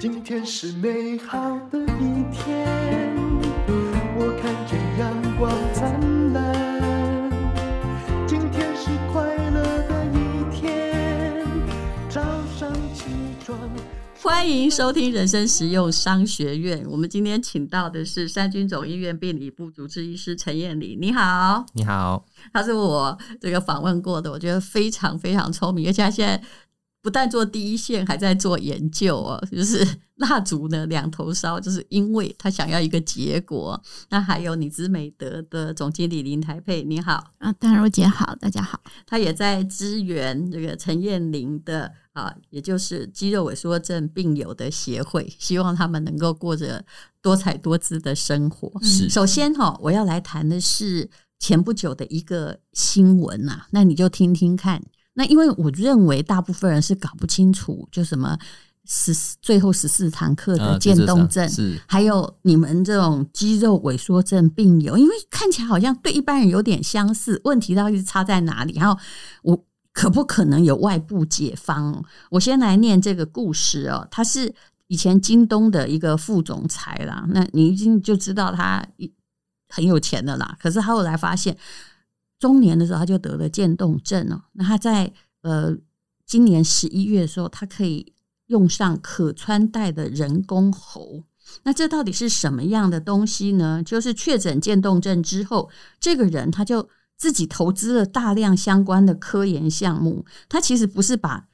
今天是美好的一天，我看见阳光灿烂。今天是快乐的一天，早上起床。欢迎收听人生实用商学院。我们今天请到的是三军总医院病理部主治医师陈彦麟。你好，你好。他是我这个访问过的，我觉得非常非常聪明，而且他现在。不但做第一线，还在做研究哦。就是 蜡烛呢，两头烧，就是因为他想要一个结果。那还有你知美德的总经理林台佩，你好啊，丹如姐好，大家好。他也在支援这个陈彦玲的啊，也就是肌肉萎缩症病友的协会，希望他们能够过着多彩多姿的生活。是，首先哈，我要来谈的是前不久的一个新闻呐，那你就听听看。那因为我认为大部分人是搞不清楚，就什么十最后十四堂课的渐冻症，啊、是还有你们这种肌肉萎缩症病友，因为看起来好像对一般人有点相似，问题到底是差在哪里？然后我可不可能有外部解方？我先来念这个故事哦，他是以前京东的一个副总裁啦，那你已经就知道他很有钱的啦，可是他后来发现。中年的时候，他就得了渐冻症哦。那他在呃今年十一月的时候，他可以用上可穿戴的人工喉。那这到底是什么样的东西呢？就是确诊渐冻症之后，这个人他就自己投资了大量相关的科研项目。他其实不是把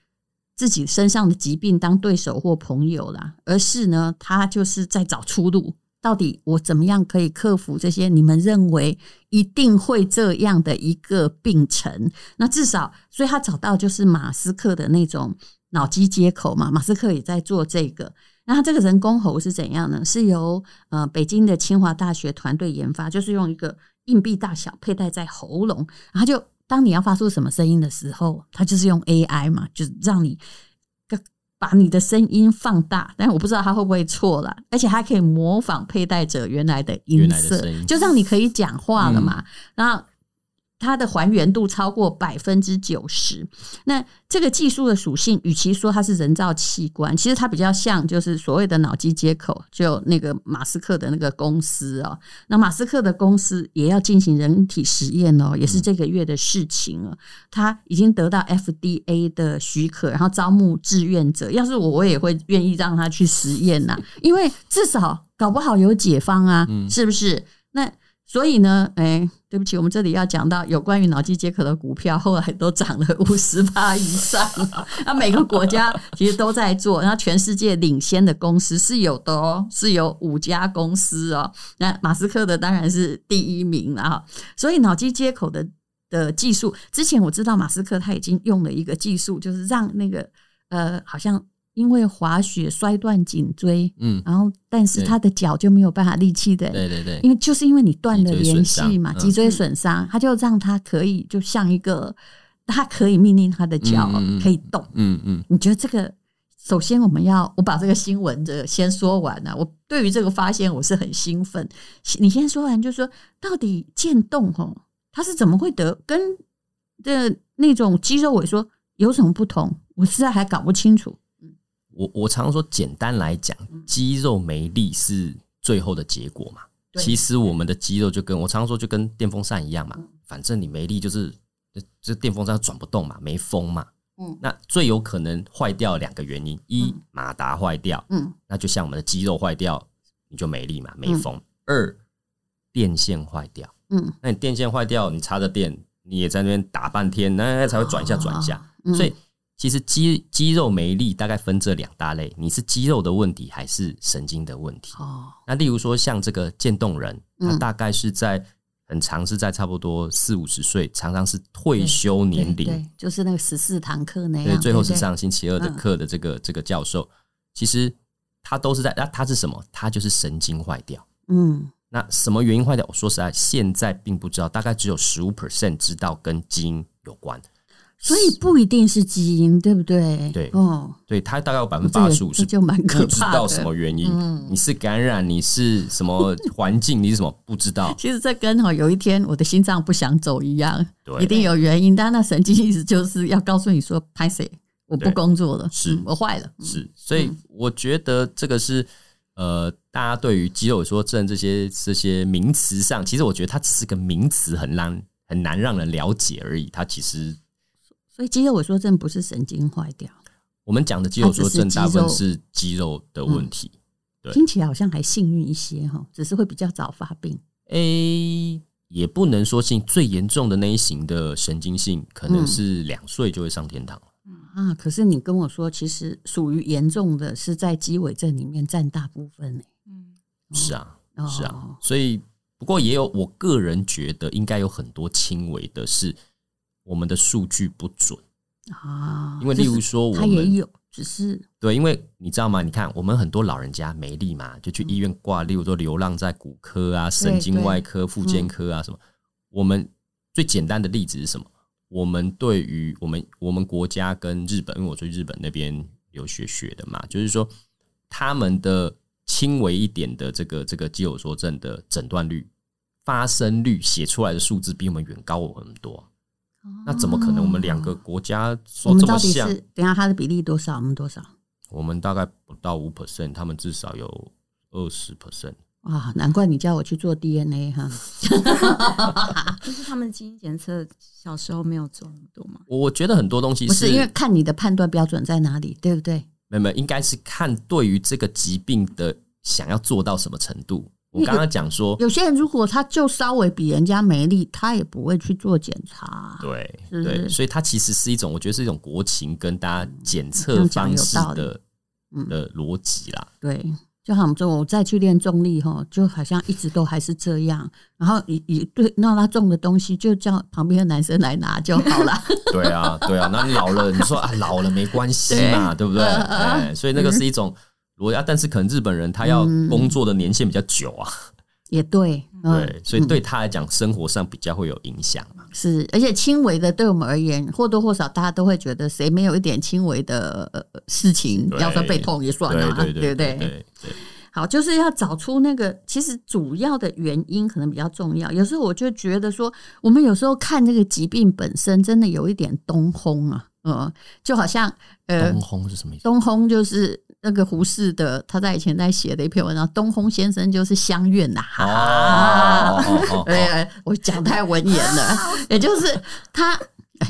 自己身上的疾病当对手或朋友啦，而是呢，他就是在找出路。到底我怎么样可以克服这些你们认为一定会这样的一个病程？那至少，所以他找到就是马斯克的那种脑机接口嘛。马斯克也在做这个。那他这个人工喉是怎样呢？是由呃北京的清华大学团队研发，就是用一个硬币大小佩戴在喉咙，然后就当你要发出什么声音的时候，它就是用 AI 嘛，就是让你。把你的声音放大，但是我不知道它会不会错了，而且还可以模仿佩戴者原来的音色，就让你可以讲话了嘛。嗯、然后。它的还原度超过百分之九十。那这个技术的属性，与其说它是人造器官，其实它比较像就是所谓的脑机接口，就那个马斯克的那个公司哦。那马斯克的公司也要进行人体实验哦，也是这个月的事情了。他已经得到 FDA 的许可，然后招募志愿者。要是我，我也会愿意让他去实验呐，因为至少搞不好有解方啊，是不是？那。所以呢，哎、对不起，我们这里要讲到有关于脑机接口的股票，后来都涨了 五十趴以上。那每个国家其实都在做，然后全世界领先的公司是有的哦，是有五家公司哦。那马斯克的当然是第一名了哈。所以脑机接口的的技术，之前我知道马斯克他已经用了一个技术，就是让那个呃，好像。因为滑雪摔断颈椎，嗯，然后但是他的脚就没有办法力气的，对对对，因为就是因为你断了联系嘛，脊椎损伤，他就让他可以就像一个，他可以命令他的脚可以动，嗯嗯，你觉得这个？首先我们要我把这个新闻的先说完了，我对于这个发现我是很兴奋。你先说完，就是说到底渐冻吼，他是怎么会得？跟的那种肌肉萎缩有什么不同？我实在还搞不清楚。我我常说，简单来讲，肌肉没力是最后的结果嘛。其实我们的肌肉就跟我常说，就跟电风扇一样嘛。反正你没力，就是这电风扇转不动嘛，没风嘛。嗯，那最有可能坏掉两个原因：一马达坏掉，嗯，那就像我们的肌肉坏掉，你就没力嘛，没风；二电线坏掉，嗯，那你电线坏掉，你插着电，你也在那边打半天，那才会转一下转一下，所以。其实肌肌肉没力，大概分这两大类，你是肌肉的问题还是神经的问题？哦，那例如说像这个渐冻人，他大概是在很长，是在差不多四五十岁，常常是退休年龄，对，就是那个十四堂课那样，对，最后是上星期二的课的这个这个教授，其实他都是在，那他是什么？他就是神经坏掉。嗯，那什么原因坏掉？我说实在，现在并不知道，大概只有十五 percent 知道跟基因有关。所以不一定是基因，对不对？对，哦，对，它大概有百分之八十五是就蛮可怕的，不知道什么原因。嗯，你是感染，你是什么环境，你是什么不知道。其实这跟哈有一天我的心脏不想走一样，对，一定有原因。但那神经意思就是要告诉你说，拍谁我不工作了，是、嗯、我坏了，是，所以我觉得这个是呃，大家对于肌肉萎缩症这些这些名词上，其实我觉得它只是个名词，很难很难让人了解而已。它其实，所以肌肉萎缩症不是神经坏掉，我们讲的肌肉萎缩症大部分是肌肉的问题。嗯、对，听起来好像还幸运一些哈，只是会比较早发病。A 也不能说性最严重的那一型的神经性，可能是两岁就会上天堂。啊！可是你跟我说，其实属于严重的是在肌萎症里面占大部分呢。嗯，是啊，是啊。所以，不过也有我个人觉得，应该有很多轻微的是我们的数据不准啊。因为例如说，我们也有，只是对，因为你知道吗？你看，我们很多老人家没力嘛，就去医院挂，例如说流浪在骨科啊、神经外科、复健科啊什么。我们最简单的例子是什么？我们对于我们我们国家跟日本，因为我去日本那边留学学的嘛，就是说他们的轻微一点的这个这个肌肉萎缩症的诊断率、发生率写出来的数字比我们远高我很多。哦、那怎么可能？我们两个国家说这么像？等下它的比例多少？我们多少？我们大概不到五 percent，他们至少有二十 percent。啊，难怪你叫我去做 DNA 哈！就是他们基因检测小时候没有做那么多吗？我觉得很多东西是不是因为看你的判断标准在哪里，对不对？没有没有，应该是看对于这个疾病的想要做到什么程度。我刚刚讲说，有些人如果他就稍微比人家没力，他也不会去做检查。对对，所以它其实是一种，我觉得是一种国情跟大家检测方式的的逻辑啦。对。就好像说，我再去练重力哈，就好像一直都还是这样。然后一一对，那他重的东西就叫旁边的男生来拿就好了。对啊，对啊。那你老了，你说啊，老了没关系嘛，对，对不对？哎，所以那个是一种，我要，但是可能日本人他要工作的年限比较久啊。也对，对，所以对他来讲，生活上比较会有影响嘛。是，而且轻微的，对我们而言，或多或少大家都会觉得，谁没有一点轻微的事情，要说背痛也算了，对不对？对，好，就是要找出那个其实主要的原因，可能比较重要。有时候我就觉得说，我们有时候看这个疾病本身，真的有一点东轰啊，嗯，就好像呃，东轰是什么意思？东轰就是。那个胡适的，他在以前在写的一篇文章，东烘先生就是乡愿呐。哦，对，我讲太文言了，也就是他。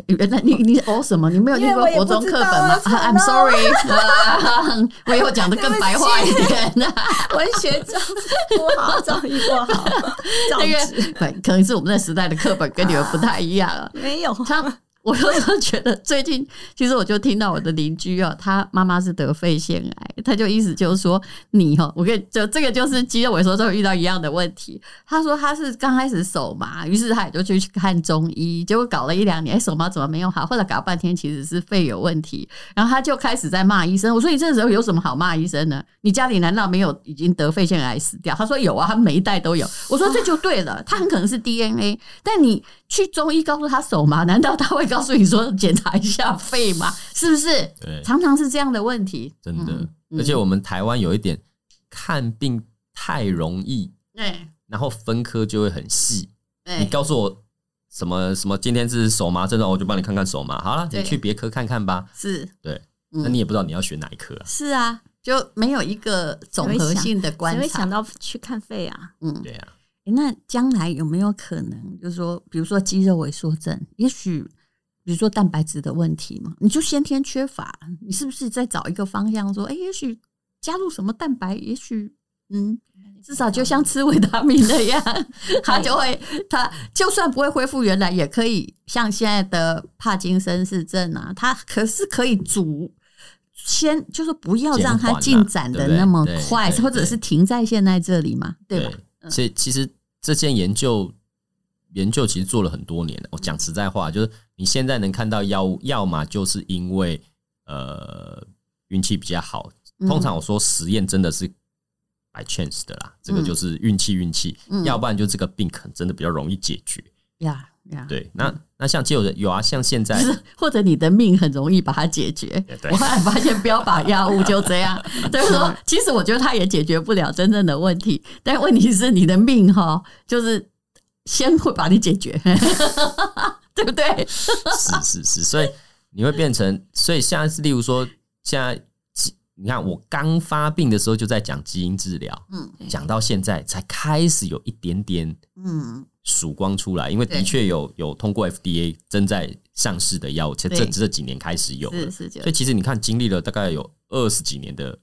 原来你你哦什么？你没有念过国中课本吗？I'm sorry，我以后讲的更白话一点。文学造诣不好，造诣不好。这个可能是我们那时代的课本跟你们不太一样啊。没有他。我有时候觉得最近，其实我就听到我的邻居啊，他妈妈是得肺腺癌，他就意思就是说你哈，我跟就这个就是肌肉萎缩之后遇到一样的问题。他说他是刚开始手麻，于是他也就去看中医，结果搞了一两年，哎，手麻怎么没有好？后来搞半天其实是肺有问题，然后他就开始在骂医生。我说你这时候有什么好骂医生呢？你家里难道没有已经得肺腺癌死掉？他说有啊，他每一代都有。我说这就对了，他很可能是 DNA，但你去中医告诉他手麻，难道他会？告诉你说检查一下肺嘛，是不是？对，常常是这样的问题，真的。嗯、而且我们台湾有一点看病太容易，对，然后分科就会很细。你告诉我什么什么，今天是手麻症状，我就帮你看看手麻。好了，你去别科看看吧。是，对，那你也不知道你要选哪一科啊？是啊，就没有一个综合性的观察，会想到去看肺啊？嗯，对啊。那将来有没有可能，就是说，比如说肌肉萎缩症，也许？比如说蛋白质的问题嘛，你就先天缺乏，你是不是再找一个方向说，哎，也许加入什么蛋白，也许嗯，至少就像吃维他命那样，它就会，它就算不会恢复原来，也可以像现在的帕金森氏症啊，它可是可以阻先，就是不要让它进展的那么快，或者是停在现在这里嘛，对吧？所以其实这件研究。研究其实做了很多年了。我讲实在话，就是你现在能看到药物，要么就是因为呃运气比较好。通常我说实验真的是 by chance 的啦，这个就是运气运气。要不然就这个病可能真的比较容易解决。呀呀，对，那那像就有人有啊，像现在或者你的命很容易把它解决。我后来发现标靶药物就这样，就是说其实我觉得它也解决不了真正的问题，但问题是你的命哈，就是。先会把你解决，对不对？是是是，所以你会变成，所以现在是例如说，现在你看我刚发病的时候就在讲基因治疗，嗯，讲到现在才开始有一点点嗯曙光出来，因为的确有有通过 FDA 正在上市的药物，这这这几年开始有了，所以其实你看经历了大概有二十几年的。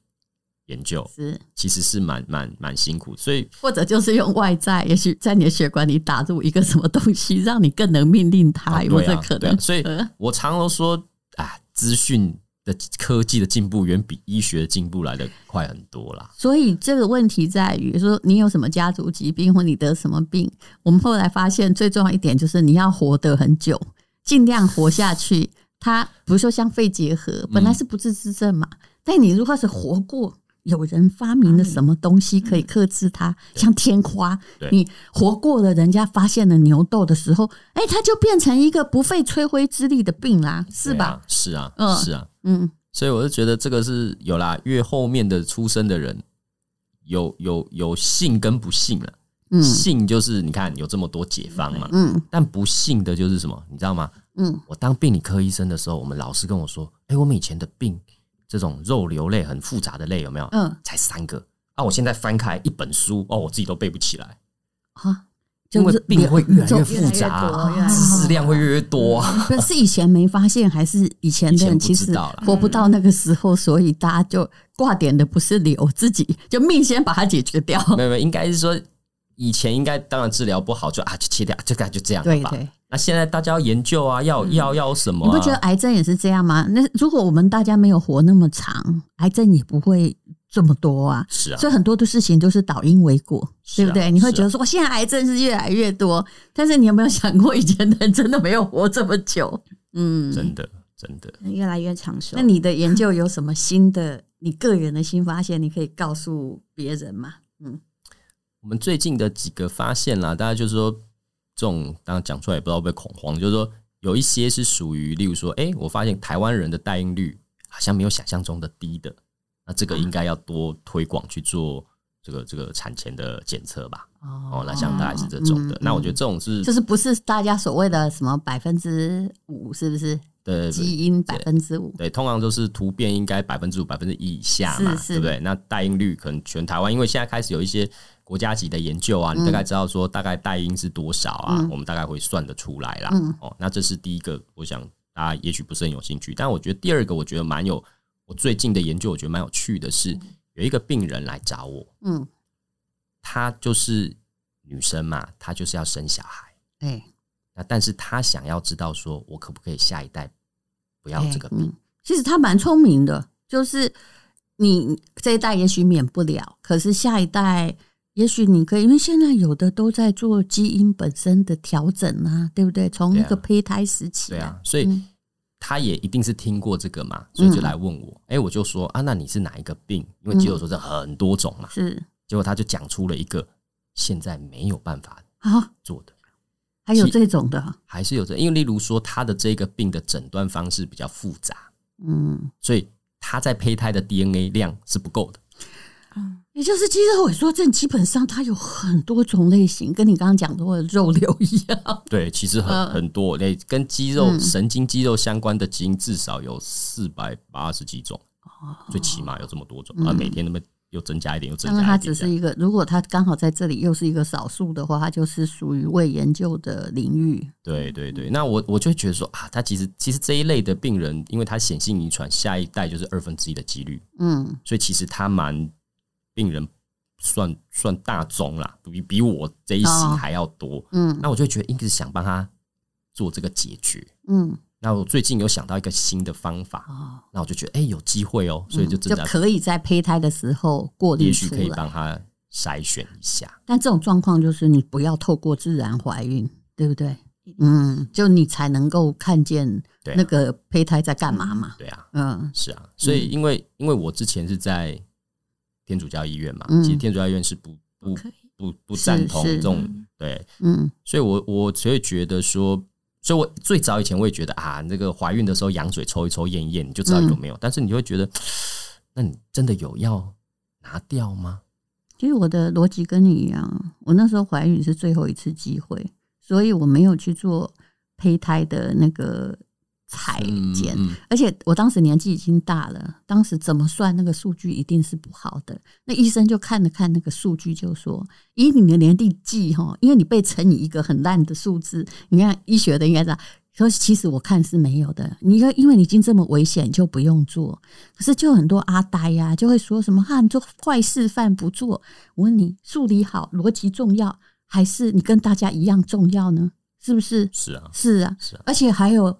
研究是，其实是蛮蛮蛮辛苦，所以或者就是用外在，也许在你的血管里打入一个什么东西，让你更能命令它，啊、有这可能？啊、所以我常都说，啊，资讯的科技的进步远比医学的进步来的快很多啦。所以这个问题在于说，你有什么家族疾病，或你得什么病？我们后来发现，最重要一点就是你要活得很久，尽量活下去。它比如说像肺结核，本来是不治之症嘛，嗯、但你如果是活过。有人发明了什么东西可以克制它？像天花，你活过了人家发现了牛痘的时候，哎，它就变成一个不费吹灰之力的病啦，是吧？是啊，是啊，嗯，所以我就觉得这个是有啦，越后面的出生的人，有有有信跟不信了。嗯，信就是你看有这么多解方嘛，嗯，但不幸的就是什么，你知道吗？嗯，我当病理科医生的时候，我们老师跟我说，哎，我们以前的病。这种肉瘤类很复杂的类有没有？嗯，才三个啊！我现在翻开一本书哦，我自己都背不起来啊，因为病会越来越复杂，知识量会越来越多。可是以前没发现，还是以前的人其实活不到那个时候，所以大家就挂点的不是瘤，自己就命先把它解决掉。没有没有，应该是说以前应该当然治疗不好就啊就切掉，这个就这样吧。那现在大家要研究啊，要要要什么、啊？你不觉得癌症也是这样吗？那如果我们大家没有活那么长，癌症也不会这么多啊。是啊，所以很多的事情都是倒因为果，对不对？啊、你会觉得说，我现在癌症是越来越多，但是你有没有想过，以前的人真的没有活这么久？嗯，真的真的越来越长寿。那你的研究有什么新的？你个人的新发现，你可以告诉别人吗？嗯，我们最近的几个发现啦，大家就是说。这种当然讲出来也不知道会不会恐慌，就是说有一些是属于，例如说，哎，我发现台湾人的代孕率好像没有想象中的低的，那这个应该要多推广去做这个这个产前的检测吧。哦，那像大概是这种的。那我觉得这种是就是不是大家所谓的什么百分之五，是不是？对，基因百分之五，对，通常都是突变应该百分之五、百分之一以下嘛，对不对？那代孕率可能全台湾，因为现在开始有一些。国家级的研究啊，你大概知道说大概代因是多少啊？嗯、我们大概会算得出来啦。嗯、哦，那这是第一个，我想大家也许不是很有兴趣，但我觉得第二个，我觉得蛮有。我最近的研究，我觉得蛮有趣的是，有一个病人来找我，嗯，她就是女生嘛，她就是要生小孩，哎，那但是她想要知道说，我可不可以下一代不要这个病？嗯、其实她蛮聪明的，就是你这一代也许免不了，可是下一代。也许你可以，因为现在有的都在做基因本身的调整啊，对不对？从一个胚胎时期，对啊，所以他也一定是听过这个嘛，所以就来问我。哎，我就说啊，那你是哪一个病？因为肌肉说这很多种嘛，是。结果他就讲出了一个现在没有办法啊做的，还有这种的，还是有这，因为例如说他的这个病的诊断方式比较复杂，嗯，所以他在胚胎的 DNA 量是不够的。也就是肌肉萎缩症，基本上它有很多种类型，跟你刚刚讲的肉瘤一样。对，其实很很多那跟肌肉、神经、肌肉相关的基因至少有四百八十几种，最起码有这么多种啊！每天那么又增加一点，又增加一点。它只是一个，如果它刚好在这里又是一个少数的话，它就是属于未研究的领域。对对对，那我我就觉得说啊，它其实其实这一类的病人，因为它显性遗传，下一代就是二分之一的几率。嗯，所以其实它蛮。病人算算大宗啦，比比我这一型还要多。哦、嗯，那我就觉得一直想帮他做这个解决。嗯，那我最近有想到一个新的方法。哦，那我就觉得哎、欸，有机会哦，所以就真的、可以在胚胎的时候过滤，也许可以帮他筛选一下。但这种状况就是你不要透过自然怀孕，对不对？嗯，就你才能够看见那个胚胎在干嘛嘛？对啊，嗯，是啊。所以因为、嗯、因为我之前是在。天主教医院嘛，其实天主教医院是不不不不赞同这种对，嗯，所以我我所以觉得说，所以我最早以前我也觉得啊，那个怀孕的时候羊水抽一抽验一验，你就知道有没有。但是你就会觉得，那你真的有要拿掉吗？其实我的逻辑跟你一样，我那时候怀孕是最后一次机会，所以我没有去做胚胎的那个裁剪，嗯嗯而且我当时年纪已经大了，当时怎么算那个数据一定是不好的。那医生就看了看那个数据，就说以你的年纪计哈，因为你被乘以一个很烂的数字，你看医学的应该知道。说其实我看是没有的，你因为你已经这么危险，就不用做。可是就很多阿呆呀、啊，就会说什么哈，你做坏事犯不做。我问你，数理好，逻辑重要，还是你跟大家一样重要呢？是不是？是啊，是啊，是啊。而且还有，哎，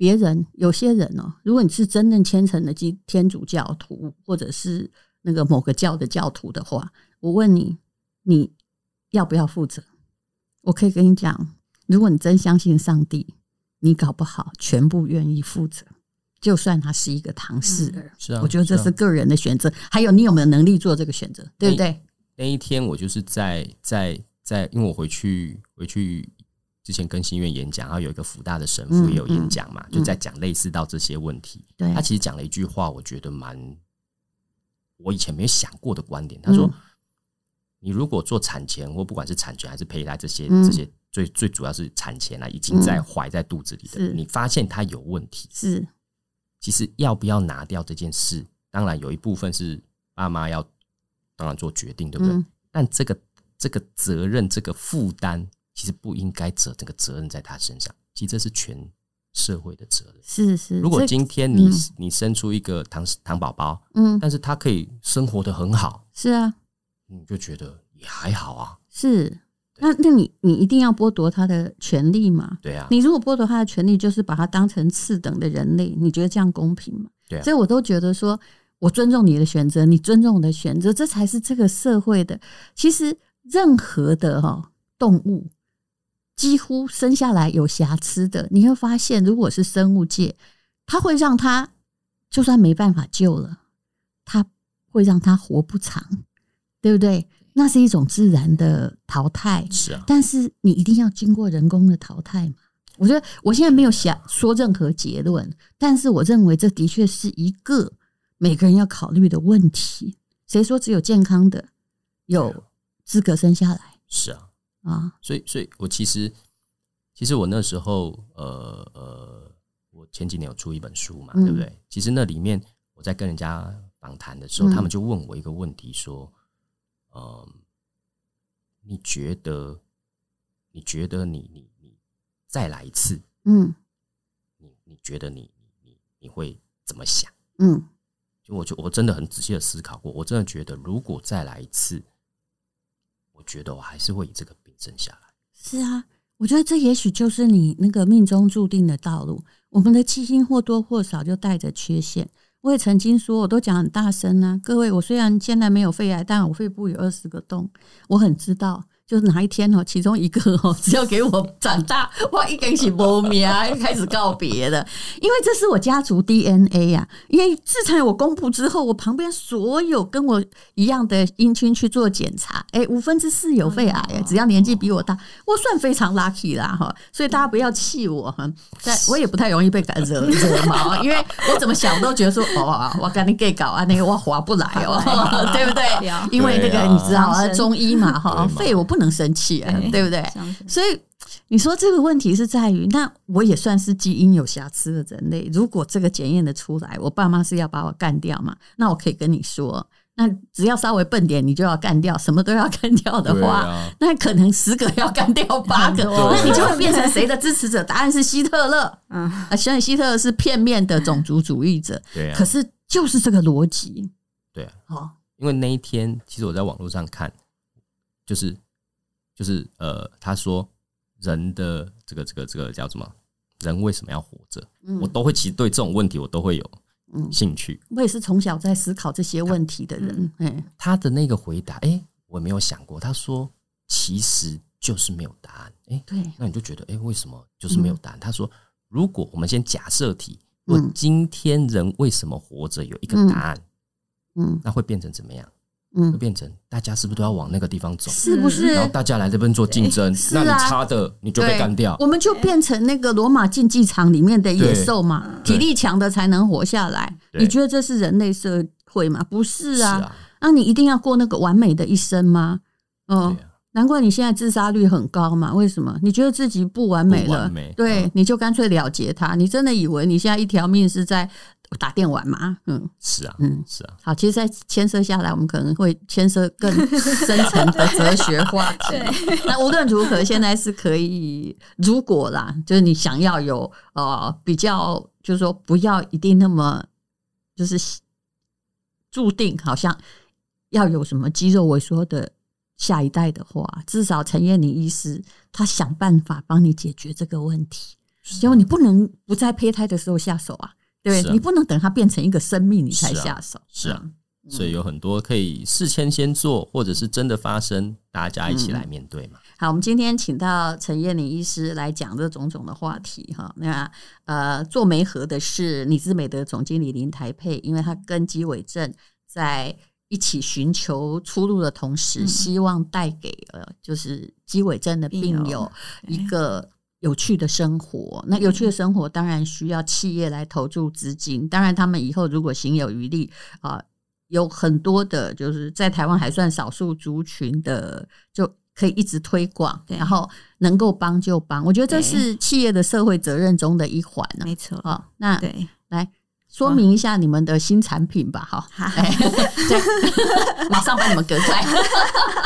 别人有些人哦，如果你是真正虔诚的基天主教徒，或者是那个某个教的教徒的话，我问你，你要不要负责？我可以跟你讲，如果你真相信上帝。你搞不好全部愿意负责，就算他是一个唐氏儿，是啊，我觉得这是个人的选择。还有你有没有能力做这个选择，对不对？那一天我就是在在在，因为我回去回去之前跟新院演讲，然后有一个福大的神父也有演讲嘛，就在讲类似到这些问题。对，他其实讲了一句话，我觉得蛮我以前没有想过的观点。他说：“你如果做产前或不管是产前还是胚胎这些这些。”最最主要是产前啊，已经在怀在肚子里的，嗯、你发现它有问题，是其实要不要拿掉这件事，当然有一部分是爸妈要当然做决定，对不对？嗯、但这个这个责任，这个负担，其实不应该责这个责任在他身上，其实这是全社会的责任。是是，如果今天你、嗯、你生出一个糖糖宝宝，嗯，但是他可以生活得很好，是啊，你就觉得也还好啊，是。那那你你一定要剥夺他的权利吗？对啊，你如果剥夺他的权利，就是把他当成次等的人类，你觉得这样公平吗？对啊，所以我都觉得说，我尊重你的选择，你尊重我的选择，这才是这个社会的。其实任何的哈动物，几乎生下来有瑕疵的，你会发现，如果是生物界，它会让他就算没办法救了，它会让他活不长，对不对？那是一种自然的淘汰，是啊。但是你一定要经过人工的淘汰嘛？我觉得我现在没有想说任何结论，但是我认为这的确是一个每个人要考虑的问题。谁说只有健康的有资格生下来？是啊，啊，所以，所以我其实，其实我那时候，呃呃，我前几年有出一本书嘛，对不对？其实那里面我在跟人家访谈的时候，他们就问我一个问题，说。嗯，你觉得？你觉得你你你再来一次？嗯，你你觉得你你你会怎么想？嗯，就我就我真的很仔细的思考过，我真的觉得如果再来一次，我觉得我还是会以这个病症下来。是啊，我觉得这也许就是你那个命中注定的道路。我们的基因或多或少就带着缺陷。我也曾经说，我都讲很大声啊，各位，我虽然现在没有肺癌，但我肺部有二十个洞，我很知道。就是哪一天哦，其中一个哦，只要给我长大，我一根起波米啊，开始告别的，因为这是我家族 DNA 啊。因为自从我公布之后，我旁边所有跟我一样的姻亲去做检查，哎，五分之四有肺癌，只要年纪比我大，我算非常 lucky 啦哈。所以大家不要气我哈，但我也不太容易被感惹惹毛，因为我怎么想都觉得说，哦，我跟你 gay 搞啊，那个我划不来哦，对不对？因为那个你知道啊，中医嘛哈，肺我不。能生气啊，对不对？所以你说这个问题是在于，那我也算是基因有瑕疵的人类。如果这个检验的出来，我爸妈是要把我干掉嘛？那我可以跟你说，那只要稍微笨点，你就要干掉，什么都要干掉的话，啊、那可能十个要干掉八个，那你就会变成谁的支持者？答案是希特勒。嗯，啊，所以希特勒是片面的种族主义者。对啊，可是就是这个逻辑。对啊，哦，因为那一天，其实我在网络上看，就是。就是呃，他说人的这个这个这个叫什么？人为什么要活着？嗯、我都会其实对这种问题我都会有兴趣。我也是从小在思考这些问题的人。他，嗯、他的那个回答，哎、欸，我没有想过。他说其实就是没有答案。哎、欸，对，那你就觉得哎、欸，为什么就是没有答案？嗯、他说，如果我们先假设题，如果今天人为什么活着有一个答案，嗯，嗯那会变成怎么样？嗯，会变成大家是不是都要往那个地方走？是不是？然后大家来这边做竞争，那你差的你就被干掉。我们就变成那个罗马竞技场里面的野兽嘛，体力强的才能活下来。你觉得这是人类社会吗？不是啊，那、你一定要过那个完美的一生吗？哦，难怪你现在自杀率很高嘛？为什么？你觉得自己不完美了，美对，嗯、你就干脆了结它。你真的以为你现在一条命是在打电玩嘛？嗯，是啊，嗯，是啊。好，其实，在牵涉下来，我们可能会牵涉更深层的哲学话题。那无论如何，现在是可以，如果啦，就是你想要有呃比较，就是说不要一定那么就是注定，好像要有什么肌肉萎缩的。下一代的话，至少陈燕玲医师他想办法帮你解决这个问题，因为你不能不在胚胎的时候下手啊，对，啊、你不能等它变成一个生命你才下手，是啊，是啊，所以有很多可以事先先做，或者是真的发生，大家一起来面对嘛。嗯、好，我们今天请到陈燕玲医师来讲这种种的话题哈。那呃，做媒合的是李志美的总经理林台佩，因为他跟基伟正在。一起寻求出路的同时，希望带给呃，就是肌萎症的病友一个有趣的生活。那有趣的生活当然需要企业来投注资金。当然，他们以后如果行有余力啊，有很多的，就是在台湾还算少数族群的，就可以一直推广，然后能够帮就帮。我觉得这是企业的社会责任中的一环。没错，啊，那对，来。说明一下你们的新产品吧，哈，对，马上把你们隔开。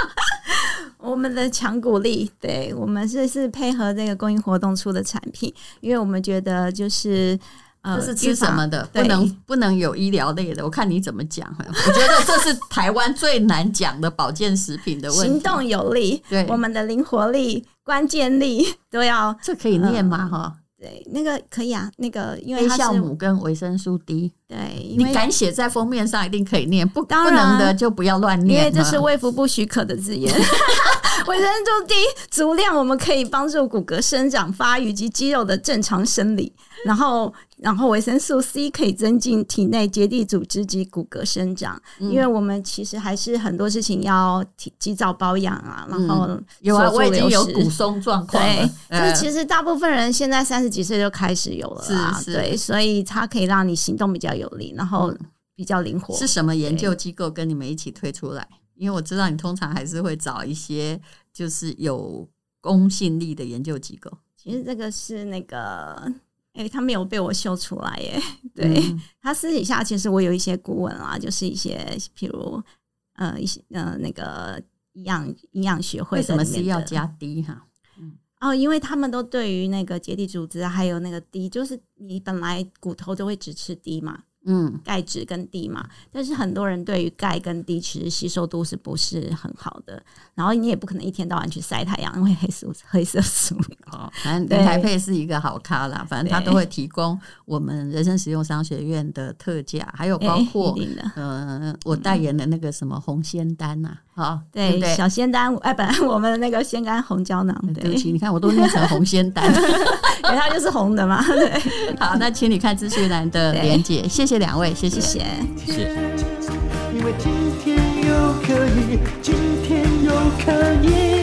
我们的强骨力，对，我们是是配合这个公益活动出的产品，因为我们觉得就是呃，这是吃什么的，不能不能有医疗类的。我看你怎么讲，我觉得这是台湾最难讲的保健食品的问题。行动有力，对，我们的灵活力、关键力都要，这可以念吗？哈。对，那个可以啊，那个因为它是酵母跟维生素 D，对，你敢写在封面上一定可以念，不不能的就不要乱念，因为这是卫福部许可的字眼。维生素 D 足量，我们可以帮助骨骼生长发育及肌肉的正常生理，然后。然后维生素 C 可以增进体内结缔组织及骨骼生长，嗯、因为我们其实还是很多事情要提及早保养啊。然后有啊，我已经有骨松状况。对，就是其实大部分人现在三十几岁就开始有了啊。是是对，所以它可以让你行动比较有力，然后比较灵活。是什么研究机构跟你们一起推出来？因为我知道你通常还是会找一些就是有公信力的研究机构。其实这个是那个。哎、欸，他没有被我秀出来耶。对、嗯、他私底下，其实我有一些顾问啦，就是一些，譬如呃一些呃那个营养营养学会，为什么是要加 D 哈？嗯，哦，因为他们都对于那个结缔组织还有那个 D，就是你本来骨头都会只吃 D 嘛。嗯，钙质跟 D 嘛，但是很多人对于钙跟 D 其实吸收度是不是很好的？然后你也不可能一天到晚去晒太阳，因为黑素黑色素。哦，反正林台配是一个好咖啦，反正他都会提供我们人生实用商学院的特价，还有包括嗯、呃，我代言的那个什么红仙丹呐，好，对对，对小仙丹，哎，本来我们的那个仙丹红胶囊，对不起，你看我都念成红仙丹，因为它就是红的嘛。对，好，那请你看资讯栏的连接，谢谢。这两位，谢谢，谢谢。因为今天又可以，今天又可以。